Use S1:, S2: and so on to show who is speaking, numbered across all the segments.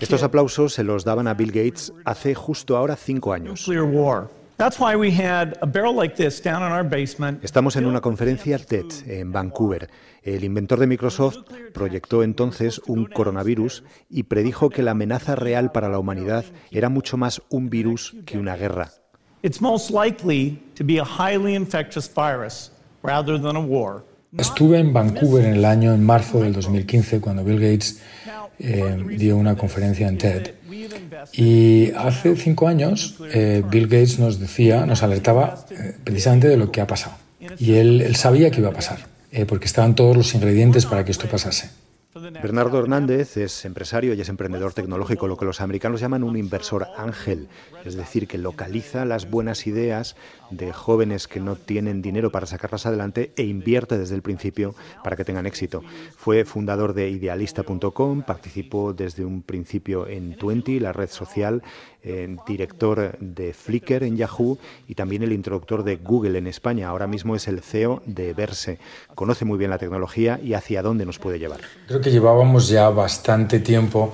S1: Estos aplausos se los daban a Bill Gates hace justo ahora cinco años. Estamos en una conferencia TED en Vancouver. El inventor de Microsoft proyectó entonces un coronavirus y predijo que la amenaza real para la humanidad era mucho más un virus que una guerra.
S2: Estuve en Vancouver en el año en marzo del 2015 cuando Bill Gates eh, dio una conferencia en TED. Y hace cinco años eh, Bill Gates nos decía, nos alertaba eh, precisamente de lo que ha pasado. Y él, él sabía que iba a pasar, porque estaban todos los ingredientes para que esto pasase.
S1: Bernardo Hernández es empresario y es emprendedor tecnológico, lo que los americanos llaman un inversor ángel, es decir, que localiza las buenas ideas de jóvenes que no tienen dinero para sacarlas adelante e invierte desde el principio para que tengan éxito. Fue fundador de idealista.com, participó desde un principio en Twenty, la red social, director de Flickr en Yahoo y también el introductor de Google en España. Ahora mismo es el CEO de Verse. Conoce muy bien la tecnología y hacia dónde nos puede llevar.
S2: Creo que llevábamos ya bastante tiempo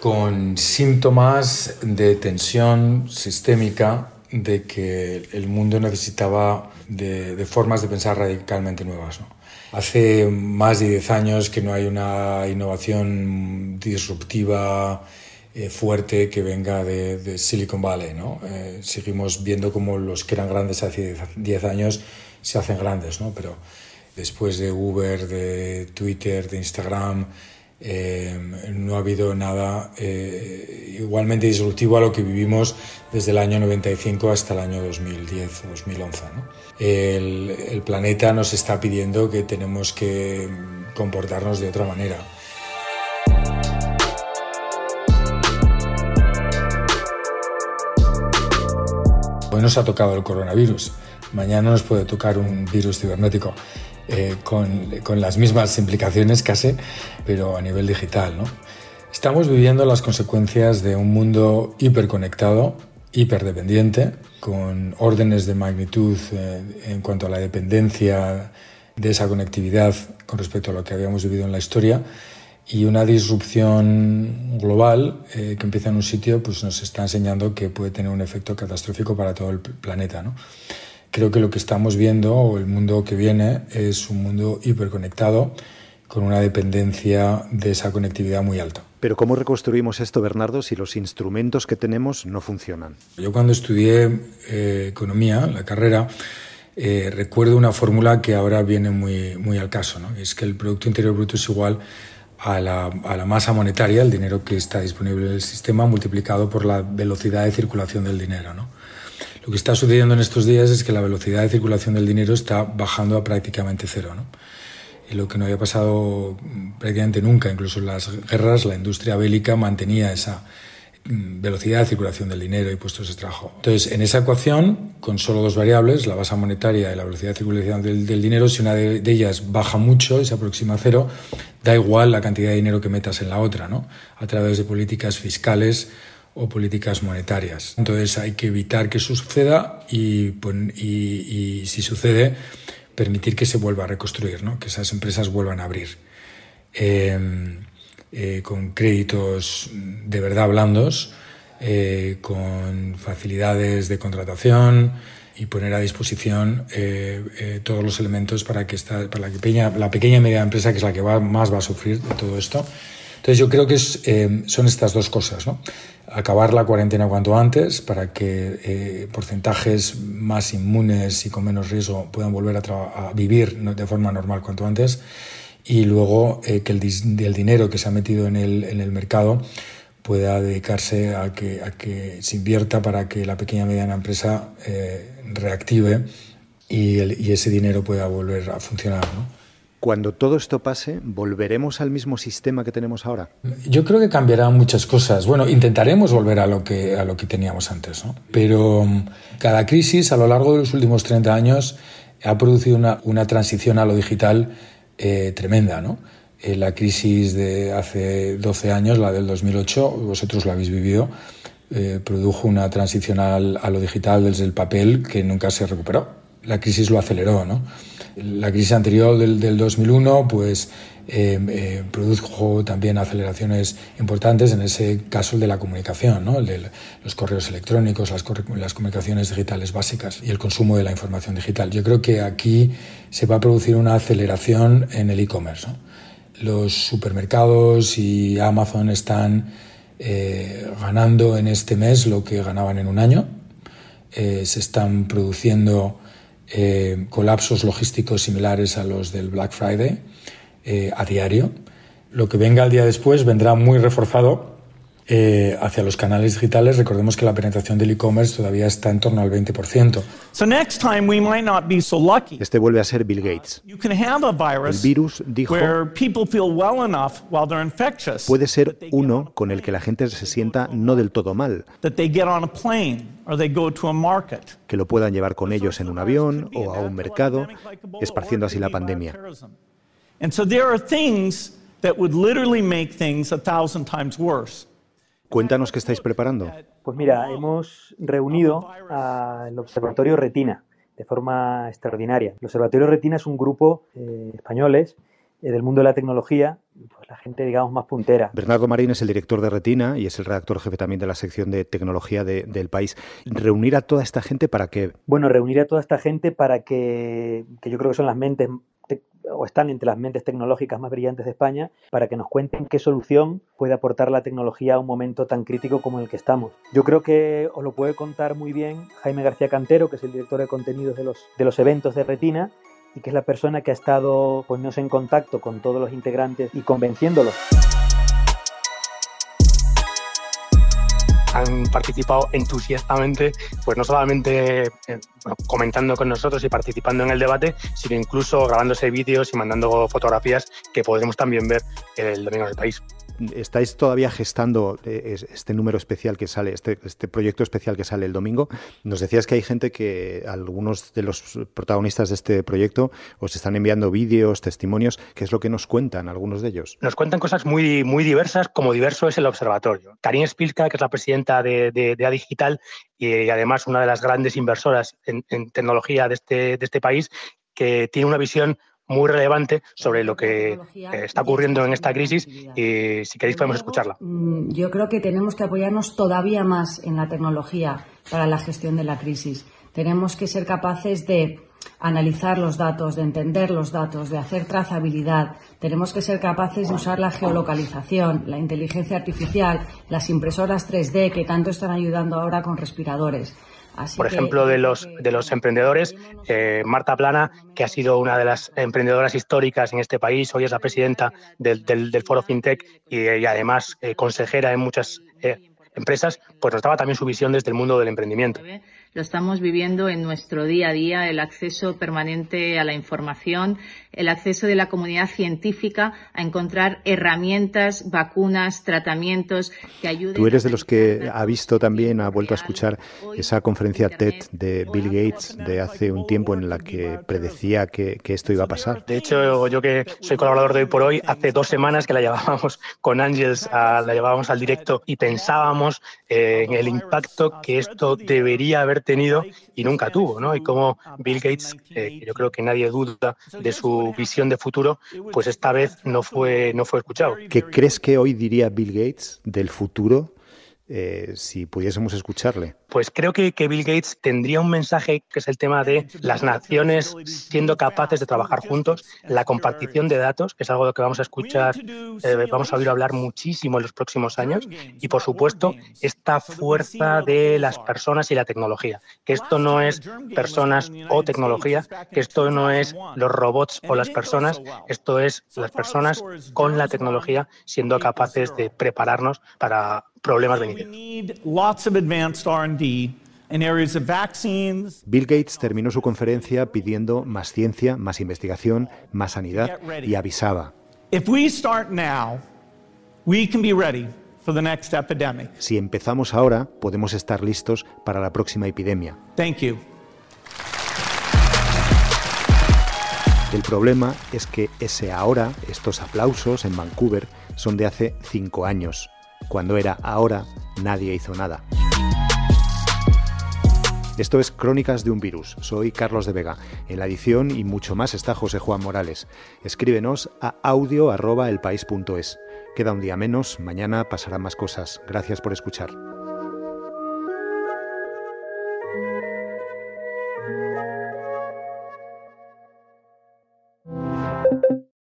S2: con síntomas de tensión sistémica de que el mundo necesitaba de, formas de pensar radicalmente nuevas. Hace más de 10 años que no hay una innovación disruptiva eh, fuerte que venga de, Silicon Valley. ¿no? Eh, seguimos viendo cómo los que eran grandes hace 10 años se hacen grandes, ¿no? pero después de Uber, de Twitter, de Instagram, eh, no ha habido nada igualmente disruptivo a lo que vivimos desde el año 95 hasta el año 2010 o 2011. El, el planeta nos está pidiendo que tenemos que comportarnos de otra manera. Hoy nos ha tocado el coronavirus, mañana nos puede tocar un virus cibernético. Eh, con, con, las mismas implicaciones casi, pero a nivel digital. ¿no? Estamos viviendo las consecuencias de un mundo hiperconectado, hiperdependiente, con órdenes de magnitud eh, en cuanto a la dependencia de esa conectividad con respecto a lo que habíamos vivido en la historia y una disrupción global eh, que empieza en un sitio pues nos está enseñando que puede tener un efecto catastrófico para todo el planeta. ¿no? Creo que lo que estamos viendo, o el mundo que viene, es un mundo hiperconectado, con una dependencia de esa conectividad muy alta.
S1: Pero ¿cómo reconstruimos esto, Bernardo, si los instrumentos que tenemos no funcionan?
S2: Yo cuando estudié eh, economía, la carrera, eh, recuerdo una fórmula que ahora viene muy, muy al caso, ¿no? es que el Producto Interior Bruto es igual a la, a la, masa monetaria, el dinero que está disponible en el sistema, multiplicado por la velocidad de circulación del dinero. ¿no? Lo que está sucediendo en estos días es que la velocidad de circulación del dinero está bajando a prácticamente cero. ¿no? Y lo que no había pasado prácticamente nunca, incluso en las guerras, la industria bélica mantenía esa velocidad de circulación del dinero y puestos de trabajo. Entonces, en esa ecuación, con solo dos variables, la base monetaria y la velocidad de circulación del, dinero, si una de, ellas baja mucho y se aproxima a cero, da igual la cantidad de dinero que metas en la otra, ¿no? A través de políticas fiscales o políticas monetarias. Entonces hay que evitar que eso suceda y, y, si sucede, permitir que se vuelva a reconstruir, ¿no? que esas empresas vuelvan a abrir. Em, eh, con créditos de verdad blandos, eh, con facilidades de contratación y poner a disposición eh, todos los elementos para que esta, para la pequeña, la pequeña y media empresa, que es la que va, más va a sufrir de todo esto. Entonces yo creo que es, son estas dos cosas. ¿no? acabar la cuarentena cuanto antes para que eh, porcentajes más inmunes y con menos riesgo puedan volver a, vivir de forma normal cuanto antes y luego eh, que el, dinero que se ha metido en el, en el mercado pueda dedicarse a que, a que se invierta para que la pequeña y mediana empresa eh, reactive y, y, ese dinero pueda volver a funcionar. ¿no?
S1: Cuando todo esto pase, ¿volveremos al mismo sistema que tenemos ahora?
S2: Yo creo que cambiarán muchas cosas. Bueno, intentaremos volver a lo que, a lo que teníamos antes, ¿no? Pero cada crisis a lo largo de los últimos 30 años ha producido una, una transición a lo digital eh, tremenda, ¿no? Eh, la crisis de hace 12 años, la del 2008, vosotros la habéis vivido, eh, produjo una transición al, a lo digital desde el papel que nunca se recuperó. La crisis lo aceleró, ¿no? La crisis anterior del, del 2001, pues eh, eh, produjo también aceleraciones importantes, en ese caso el de la comunicación, ¿no? el de los correos electrónicos, las, las, comunicaciones digitales básicas y el consumo de la información digital. Yo creo que aquí se va a producir una aceleración en el e-commerce. Los supermercados y Amazon están eh, ganando en este mes lo que ganaban en un año. se están produciendo colapsos logísticos similares a los del Black Friday eh, a diario. Lo que venga al día después vendrá muy reforzado eh, hacia los canales digitales. Recordemos que la penetración del e-commerce todavía está en torno al 20%.
S1: Este vuelve a ser Bill Gates. El virus dijo puede ser uno con el que la gente se sienta no del todo mal. Que lo puedan llevar con ellos en un avión o a un mercado, esparciendo así la pandemia. And so there are things that would literally make things a thousand times worse. Cuéntanos qué estáis preparando.
S3: Pues mira, hemos reunido al Observatorio Retina de forma extraordinaria. El Observatorio Retina es un grupo eh, españoles eh, del mundo de la tecnología, pues la gente, digamos, más puntera.
S1: Bernardo Marín es el director de Retina y es el redactor jefe también de la sección de tecnología del país. ¿Reunir a toda esta gente para qué?
S3: Bueno, reunir a toda esta gente para que, que yo creo que son las mentes o están entre las mentes tecnológicas más brillantes de España para que nos cuenten qué solución puede aportar la tecnología a un momento tan crítico como el que estamos. Yo creo que os lo puede contar muy bien Jaime García Cantero, que es el director de contenidos de los, de los eventos de Retina y que es la persona que ha estado poniéndose en contacto con todos los integrantes y convenciéndolos.
S4: Han participado entusiastamente, pues no solamente eh, comentando con nosotros y participando en el debate, sino incluso grabándose vídeos y mandando fotografías que podremos también ver el domingo en el país
S1: estáis todavía gestando eh, este número especial que sale, este, este proyecto especial que sale el domingo. Nos decías que hay gente que, algunos de los protagonistas de este proyecto, os están enviando vídeos, testimonios. ¿Qué es lo que nos cuentan algunos de ellos?
S4: Nos cuentan cosas muy, muy diversas, como diverso es el observatorio. Karin Spilka, que es la presidenta de, de, Digital y además una de las grandes inversoras en, tecnología de este, de este país, que tiene una visión muy relevante sobre lo que está ocurriendo en esta crisis y si queréis podemos escucharla.
S5: Mm, yo creo que tenemos que apoyarnos todavía más en la tecnología para la gestión de la crisis. Tenemos que ser capaces de analizar los datos, de entender los datos, de hacer trazabilidad. Tenemos que ser capaces de usar la geolocalización, la inteligencia artificial, las impresoras 3D que tanto están ayudando ahora con respiradores.
S4: Por ejemplo, de los, de los emprendedores, eh, Marta Plana, que ha sido una de las emprendedoras históricas en este país, hoy es la presidenta del, del, Foro FinTech y, además eh, consejera en muchas eh, empresas, pues nos daba también su visión desde el mundo del emprendimiento
S6: lo estamos viviendo en nuestro día a día, el acceso permanente a la información, el acceso de la comunidad científica a encontrar herramientas, vacunas, tratamientos que ayuden.
S1: Tú eres de los que ha visto también, ha vuelto a escuchar esa conferencia TED de Bill Gates de hace un tiempo en la que predecía que, esto iba a pasar.
S4: De hecho, yo que soy colaborador de hoy por hoy, hace dos semanas que la llevábamos con Ángels, la llevábamos al directo y pensábamos eh, en el impacto que esto debería haber tenido y nunca tuvo, ¿no? Y como Bill Gates, eh, yo creo que nadie duda de su visión de futuro, pues esta vez no fue, no fue escuchado.
S1: ¿Qué crees que hoy diría Bill Gates del futuro eh, si pudiésemos escucharle?
S4: Pues creo que, Bill Gates tendría un mensaje que es el tema de las naciones siendo capaces de trabajar juntos, la compartición de datos, que es algo que vamos a escuchar, eh, vamos a oír hablar muchísimo en los próximos años, y por supuesto esta fuerza de las personas y la tecnología, que esto no es personas o tecnología, que esto no es los robots o las personas, esto es las personas con la tecnología siendo capaces de prepararnos para problemas venideros.
S1: Bill Gates terminó su conferencia pidiendo más ciencia, más investigación, más sanidad y avisaba. Si empezamos ahora, podemos estar listos para la próxima epidemia. El problema es que ese ahora, estos aplausos en Vancouver, son de hace cinco años cuando era ahora nadie hizo nada. Esto es Crónicas de un Virus. Soy Carlos de Vega. En la edición y mucho más está José Juan Morales. Escríbenos a audio.elpaís.es. Queda un día menos, mañana pasarán más cosas. Gracias por escuchar.